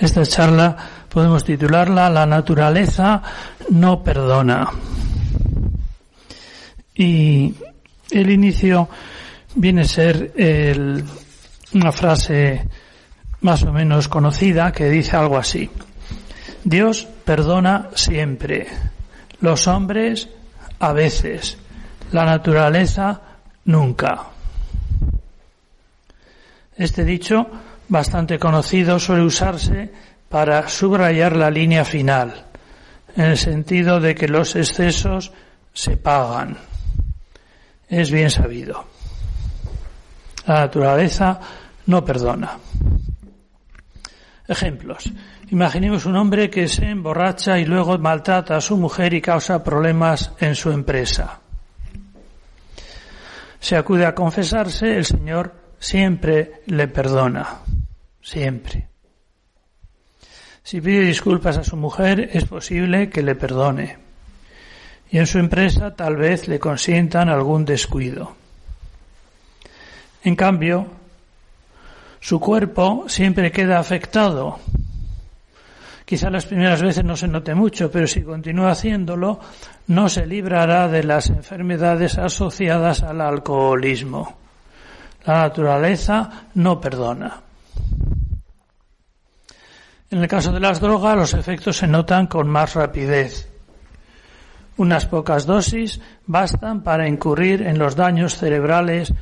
Esta charla podemos titularla La naturaleza no perdona. Y el inicio viene a ser una frase más o menos conocida que dice algo así. Dios perdona siempre, los hombres a veces, la naturaleza nunca. Este dicho, bastante conocido, suele usarse para subrayar la línea final, en el sentido de que los excesos se pagan. Es bien sabido. La naturaleza no perdona. Ejemplos. Imaginemos un hombre que se emborracha y luego maltrata a su mujer y causa problemas en su empresa. Se acude a confesarse, el Señor siempre le perdona. Siempre. Si pide disculpas a su mujer, es posible que le perdone. Y en su empresa tal vez le consientan algún descuido. En cambio, su cuerpo siempre queda afectado. Quizá las primeras veces no se note mucho, pero si continúa haciéndolo, no se librará de las enfermedades asociadas al alcoholismo. La naturaleza no perdona. En el caso de las drogas, los efectos se notan con más rapidez. Unas pocas dosis bastan para incurrir en los daños cerebrales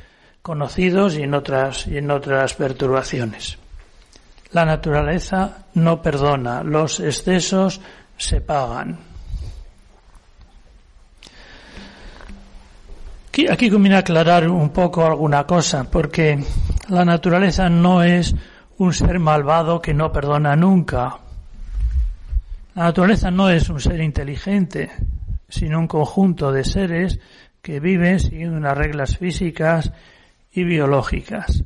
conocidos y en otras, y en otras perturbaciones. La naturaleza no perdona, los excesos se pagan. Aquí, conviene aclarar un poco alguna cosa, porque la naturaleza no es un ser malvado que no perdona nunca. La naturaleza no es un ser inteligente, sino un conjunto de seres que viven siguiendo unas reglas físicas y biológicas.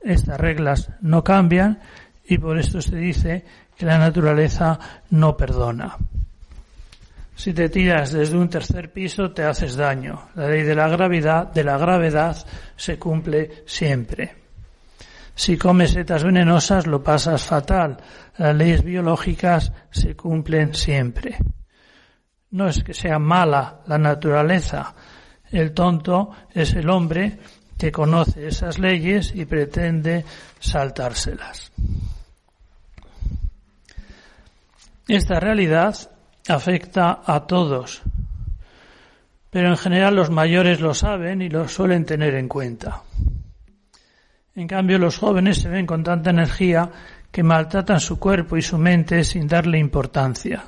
Estas reglas no cambian y por esto se dice que la naturaleza no perdona. Si te tiras desde un tercer piso te haces daño. La ley de la gravedad, de la gravedad se cumple siempre. Si comes setas venenosas lo pasas fatal. Las leyes biológicas se cumplen siempre. No es que sea mala la naturaleza. El tonto es el hombre que conoce esas leyes y pretende saltárselas. Esta realidad afecta a todos, pero en general los mayores lo saben y lo suelen tener en cuenta. En cambio, los jóvenes se ven con tanta energía que maltratan su cuerpo y su mente sin darle importancia,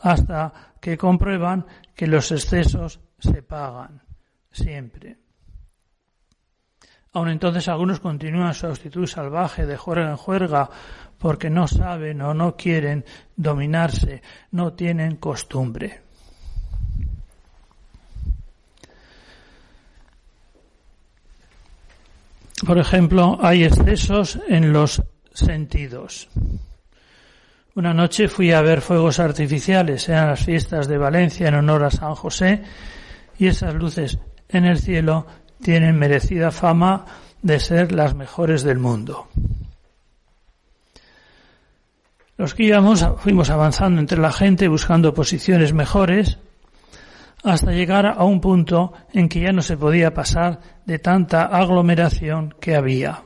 hasta que comprueban que los excesos se pagan siempre. Aun entonces algunos continúan su actitud salvaje de juerga en juerga porque no saben o no quieren dominarse, no tienen costumbre. Por ejemplo, hay excesos en los sentidos. Una noche fui a ver fuegos artificiales, eran las fiestas de Valencia en honor a San José, y esas luces en el cielo tienen merecida fama de ser las mejores del mundo. Los que íbamos fuimos avanzando entre la gente buscando posiciones mejores hasta llegar a un punto en que ya no se podía pasar de tanta aglomeración que había.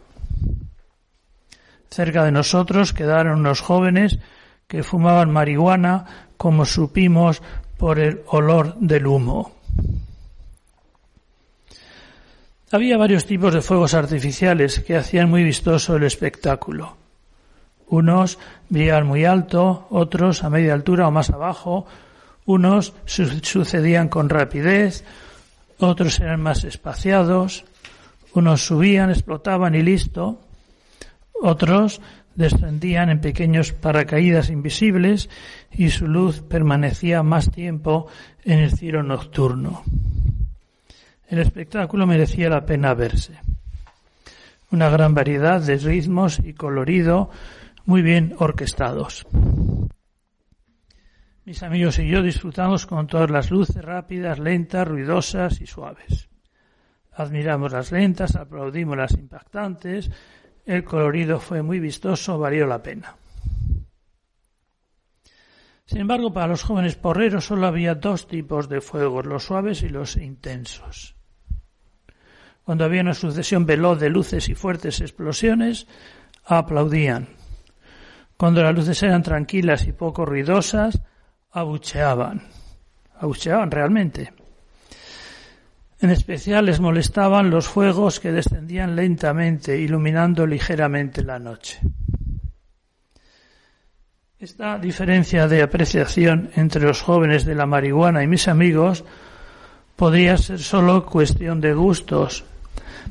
Cerca de nosotros quedaron unos jóvenes que fumaban marihuana como supimos por el olor del humo. Había varios tipos de fuegos artificiales que hacían muy vistoso el espectáculo. Unos brillaban muy alto, otros a media altura o más abajo, unos sucedían con rapidez, otros eran más espaciados, unos subían, explotaban y listo, otros descendían en pequeños paracaídas invisibles y su luz permanecía más tiempo en el cielo nocturno. El espectáculo merecía la pena verse. Una gran variedad de ritmos y colorido muy bien orquestados. Mis amigos y yo disfrutamos con todas las luces rápidas, lentas, ruidosas y suaves. Admiramos las lentas, aplaudimos las impactantes el colorido fue muy vistoso, valió la pena. Sin embargo, para los jóvenes porreros solo había dos tipos de fuegos, los suaves y los intensos. Cuando había una sucesión veloz de luces y fuertes explosiones, aplaudían. Cuando las luces eran tranquilas y poco ruidosas, abucheaban. Abucheaban realmente. En especial les molestaban los fuegos que descendían lentamente, iluminando ligeramente la noche. Esta diferencia de apreciación entre los jóvenes de la marihuana y mis amigos podría ser solo cuestión de gustos,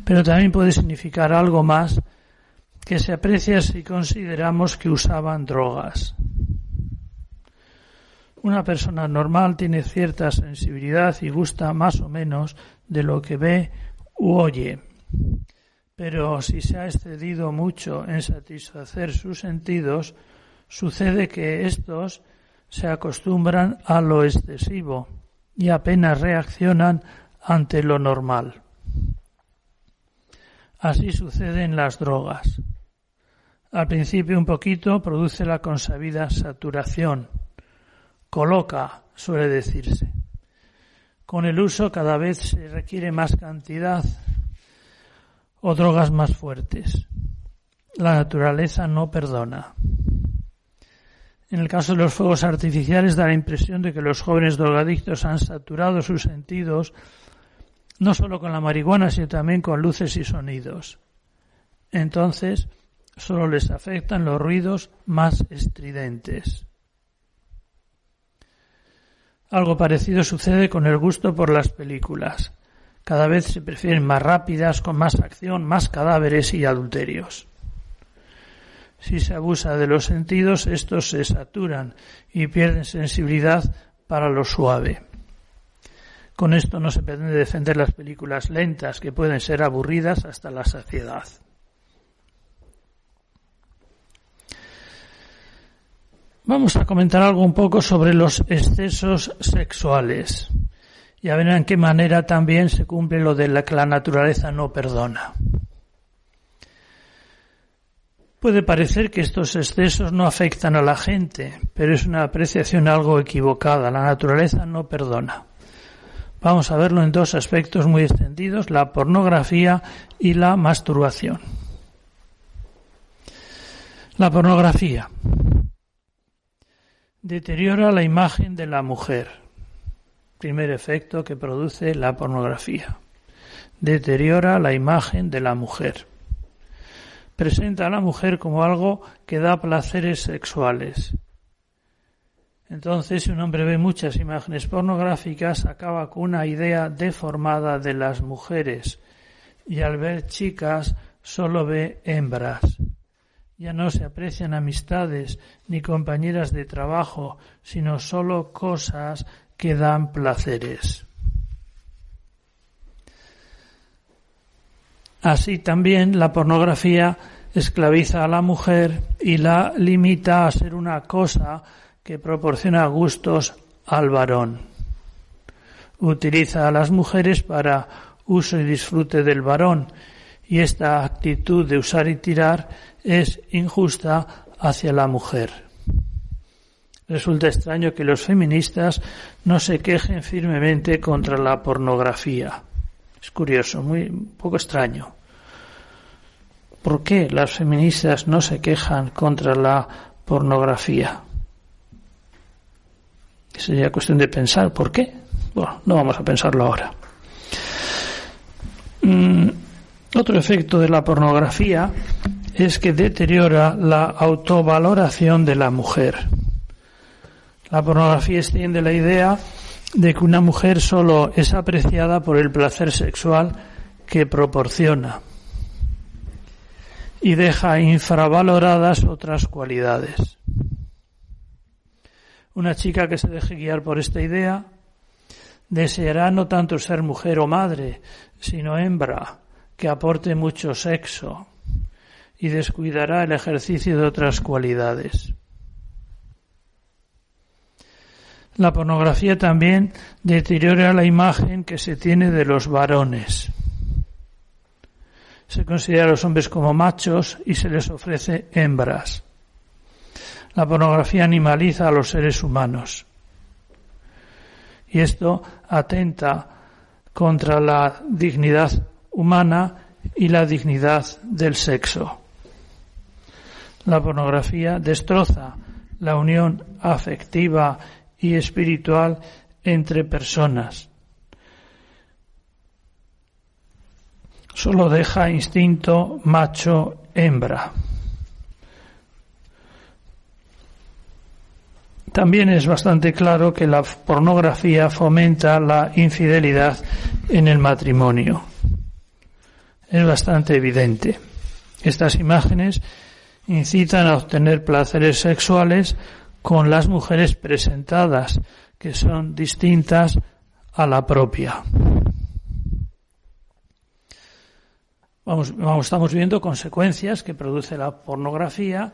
pero también puede significar algo más que se aprecia si consideramos que usaban drogas. Una persona normal tiene cierta sensibilidad y gusta más o menos de lo que ve u oye. Pero si se ha excedido mucho en satisfacer sus sentidos, sucede que estos se acostumbran a lo excesivo y apenas reaccionan ante lo normal. Así sucede en las drogas. Al principio un poquito produce la consabida saturación. Coloca, suele decirse. Con el uso cada vez se requiere más cantidad o drogas más fuertes. La naturaleza no perdona. En el caso de los fuegos artificiales da la impresión de que los jóvenes drogadictos han saturado sus sentidos no solo con la marihuana, sino también con luces y sonidos. Entonces, solo les afectan los ruidos más estridentes. Algo parecido sucede con el gusto por las películas. Cada vez se prefieren más rápidas, con más acción, más cadáveres y adulterios. Si se abusa de los sentidos, estos se saturan y pierden sensibilidad para lo suave. Con esto no se pretende defender las películas lentas, que pueden ser aburridas hasta la saciedad. Vamos a comentar algo un poco sobre los excesos sexuales. Ya verán en qué manera también se cumple lo de la que la naturaleza no perdona. Puede parecer que estos excesos no afectan a la gente, pero es una apreciación algo equivocada. La naturaleza no perdona. Vamos a verlo en dos aspectos muy extendidos, la pornografía y la masturbación. La pornografía deteriora la imagen de la mujer. Primer efecto que produce la pornografía. Deteriora la imagen de la mujer presenta a la mujer como algo que da placeres sexuales. Entonces, si un hombre ve muchas imágenes pornográficas, acaba con una idea deformada de las mujeres y al ver chicas solo ve hembras. Ya no se aprecian amistades ni compañeras de trabajo, sino solo cosas que dan placeres. Así también la pornografía esclaviza a la mujer y la limita a ser una cosa que proporciona gustos al varón. Utiliza a las mujeres para uso y disfrute del varón y esta actitud de usar y tirar es injusta hacia la mujer. Resulta extraño que los feministas no se quejen firmemente contra la pornografía. Es curioso, muy poco extraño. ¿Por qué las feministas no se quejan contra la pornografía? Sería cuestión de pensar por qué. Bueno, no vamos a pensarlo ahora. Mm, otro efecto de la pornografía es que deteriora la autovaloración de la mujer. La pornografía extiende la idea de que una mujer solo es apreciada por el placer sexual que proporciona y deja infravaloradas otras cualidades. Una chica que se deje guiar por esta idea deseará no tanto ser mujer o madre, sino hembra, que aporte mucho sexo, y descuidará el ejercicio de otras cualidades. La pornografía también deteriora la imagen que se tiene de los varones. se considera a los hombres como machos y se les ofrece hembras. La pornografía animaliza a los seres humanos. Y esto atenta contra la dignidad humana y la dignidad del sexo. La pornografía destroza la unión afectiva y espiritual entre personas. Solo deja instinto macho-hembra. También es bastante claro que la pornografía fomenta la infidelidad en el matrimonio. Es bastante evidente. Estas imágenes incitan a obtener placeres sexuales con las mujeres presentadas, que son distintas a la propia. Vamos, estamos viendo consecuencias que produce la pornografía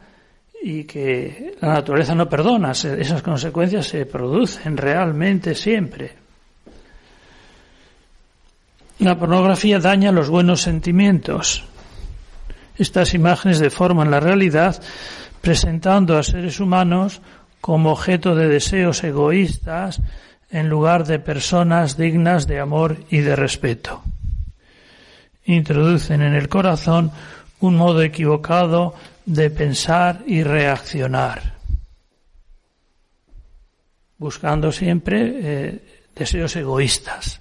y que la naturaleza no perdona. Esas consecuencias se producen realmente siempre. La pornografía daña los buenos sentimientos. Estas imágenes deforman la realidad presentando a seres humanos como objeto de deseos egoístas en lugar de personas dignas de amor y de respeto. Introducen en el corazón un modo equivocado de pensar y reaccionar, buscando siempre eh, deseos egoístas.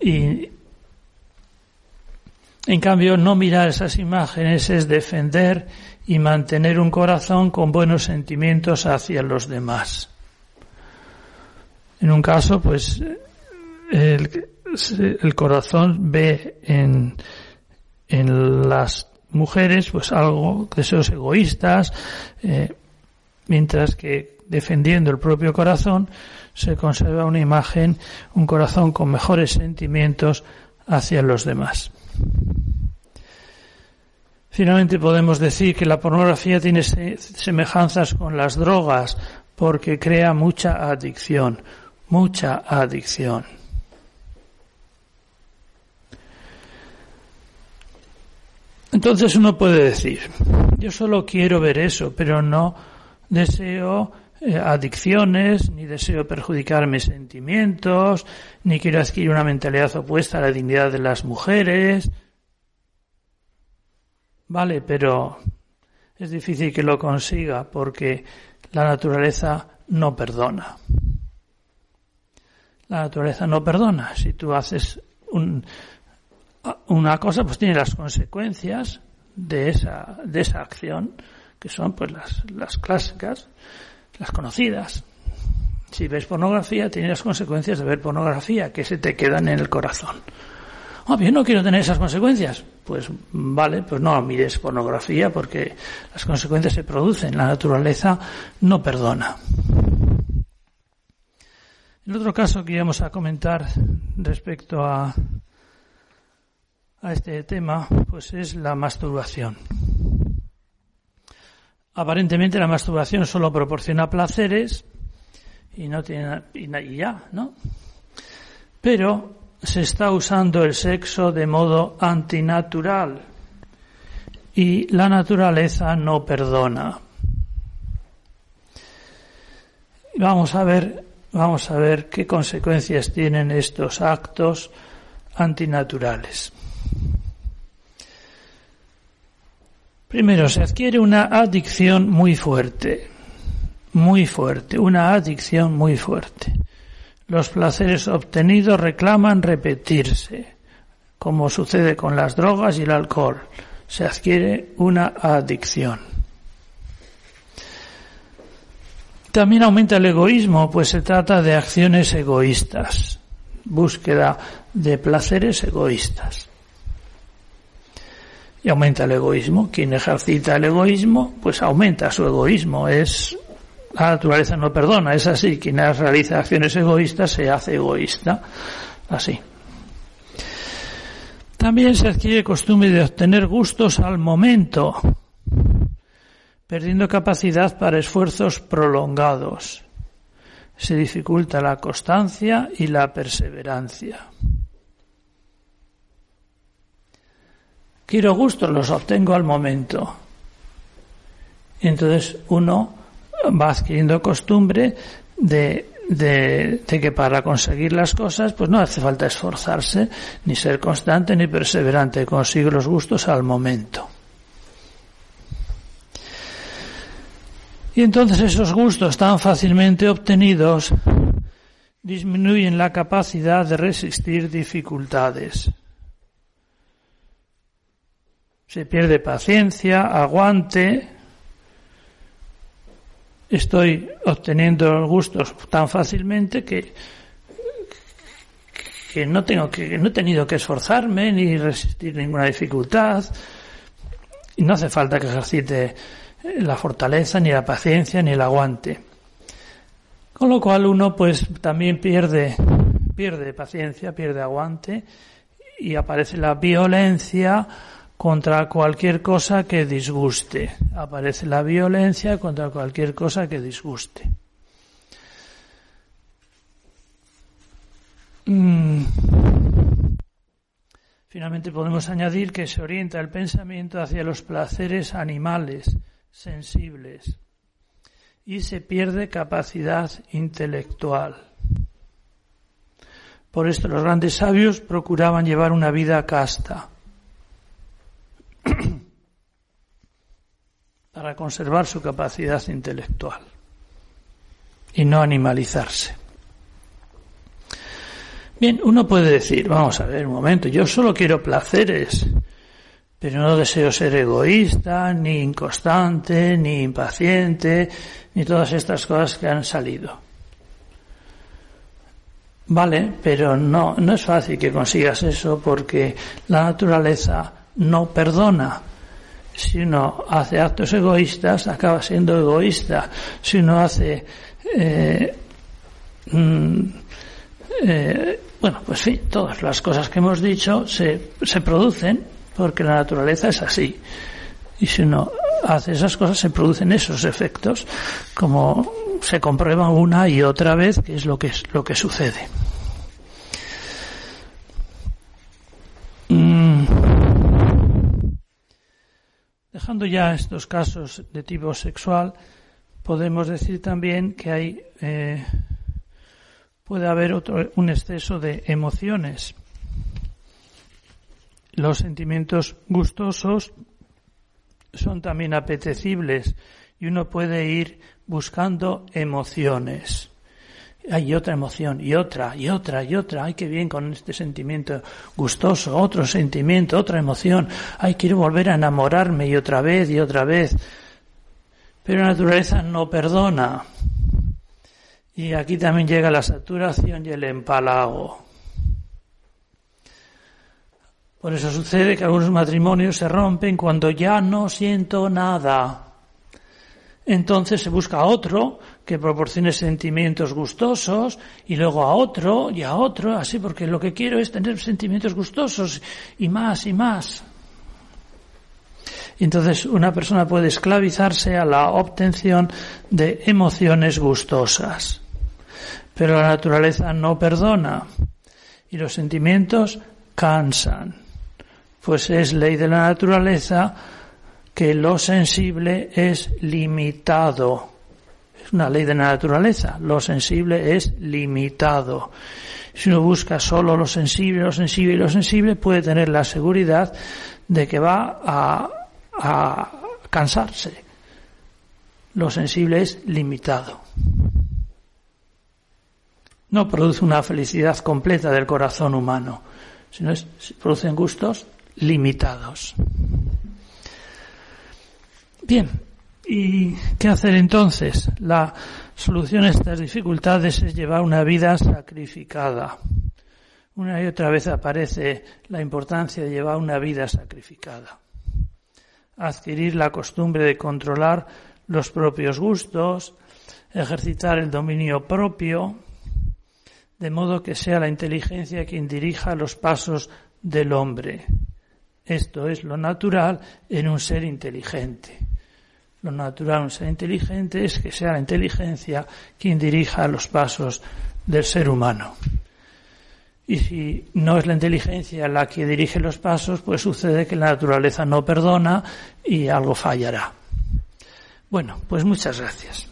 Y en cambio, no mirar esas imágenes es defender y mantener un corazón con buenos sentimientos hacia los demás. En un caso, pues, el, el corazón ve en, en las mujeres pues algo, deseos egoístas, eh, mientras que defendiendo el propio corazón se conserva una imagen, un corazón con mejores sentimientos hacia los demás. Finalmente podemos decir que la pornografía tiene semejanzas con las drogas porque crea mucha adicción, mucha adicción. Entonces uno puede decir, yo solo quiero ver eso, pero no deseo eh, adicciones, ni deseo perjudicar mis sentimientos, ni quiero adquirir una mentalidad opuesta a la dignidad de las mujeres. Vale, pero es difícil que lo consiga porque la naturaleza no perdona. La naturaleza no perdona. Si tú haces un, una cosa pues tiene las consecuencias de esa, de esa acción, que son pues las, las clásicas, las conocidas. Si ves pornografía, tiene las consecuencias de ver pornografía, que se te quedan en el corazón. Oh, yo no quiero tener esas consecuencias. Pues vale, pues no mires pornografía porque las consecuencias se producen. La naturaleza no perdona. El otro caso que íbamos a comentar respecto a a este tema, pues es la masturbación. Aparentemente la masturbación solo proporciona placeres y no tiene y ya, ¿no? Pero se está usando el sexo de modo antinatural y la naturaleza no perdona. Vamos a ver, vamos a ver qué consecuencias tienen estos actos antinaturales. Primero, se adquiere una adicción muy fuerte, muy fuerte, una adicción muy fuerte. Los placeres obtenidos reclaman repetirse, como sucede con las drogas y el alcohol. Se adquiere una adicción. También aumenta el egoísmo, pues se trata de acciones egoístas, búsqueda de placeres egoístas y aumenta el egoísmo. Quien ejercita el egoísmo, pues aumenta su egoísmo. Es la naturaleza no perdona, es así. Quien realiza acciones egoístas se hace egoísta. Así. También se adquiere costumbre de obtener gustos al momento, perdiendo capacidad para esfuerzos prolongados. Se dificulta la constancia y la perseverancia. Quiero gustos, los obtengo al momento. Entonces uno va adquiriendo costumbre de, de, de, que para conseguir las cosas pues no hace falta esforzarse, ni ser constante ni perseverante, consigue los gustos al momento. Y entonces esos gustos tan fácilmente obtenidos disminuyen la capacidad de resistir dificultades. Se pierde paciencia, aguante. Estoy obteniendo gustos tan fácilmente que, que no tengo que, no he tenido que esforzarme ni resistir ninguna dificultad. Y no hace falta que ejercite la fortaleza, ni la paciencia, ni el aguante. Con lo cual uno pues también pierde, pierde paciencia, pierde aguante y aparece la violencia contra cualquier cosa que disguste. Aparece la violencia contra cualquier cosa que disguste. Mm. Finalmente podemos añadir que se orienta el pensamiento hacia los placeres animales, sensibles y se pierde capacidad intelectual. Por esto los grandes sabios procuraban llevar una vida casta para conservar su capacidad intelectual y no animalizarse. Bien, uno puede decir, vamos a ver un momento, yo solo quiero placeres, pero no deseo ser egoísta, ni inconstante, ni impaciente, ni todas estas cosas que han salido. Vale, pero no, no es fácil que consigas eso porque la naturaleza no perdona. Si uno hace actos egoístas, acaba siendo egoísta. Si uno hace, eh, mm, eh, bueno, pues sí, todas las cosas que hemos dicho se, se producen porque la naturaleza es así. Y si uno hace esas cosas, se producen esos efectos, como se comprueba una y otra vez que es lo que, es, lo que sucede. Dejando ya estos casos de tipo sexual, podemos decir también que hay eh, puede haber otro, un exceso de emociones los sentimientos gustosos son también apetecibles y uno puede ir buscando emociones. Hay otra emoción y otra y otra y otra. Ay, qué bien con este sentimiento gustoso, otro sentimiento, otra emoción. Ay, quiero volver a enamorarme y otra vez y otra vez. Pero la naturaleza no perdona. Y aquí también llega la saturación y el empalago. Por eso sucede que algunos matrimonios se rompen cuando ya no siento nada. Entonces se busca otro que proporcione sentimientos gustosos y luego a otro y a otro, así porque lo que quiero es tener sentimientos gustosos y más y más. entonces una persona puede esclavizarse a la obtención de emociones gustosas. Pero la naturaleza no perdona y los sentimientos cansan pues es ley de la naturaleza que lo sensible es limitado. Es una ley de la naturaleza. Lo sensible es limitado. Si uno busca solo lo sensible, lo sensible y lo sensible, puede tener la seguridad de que va a, a cansarse. Lo sensible es limitado. No produce una felicidad completa del corazón humano, sino es, producen gustos limitados. Bien, ¿y qué hacer entonces? La solución a estas dificultades es llevar una vida sacrificada. Una y otra vez aparece la importancia de llevar una vida sacrificada. Adquirir la costumbre de controlar los propios gustos, ejercitar el dominio propio, de modo que sea la inteligencia quien dirija los pasos del hombre. Esto es lo natural en un ser inteligente. Lo natural en ser inteligente es que sea la inteligencia quien dirija los pasos del ser humano. Y si no es la inteligencia la que dirige los pasos, pues sucede que la naturaleza no perdona y algo fallará. Bueno, pues muchas gracias.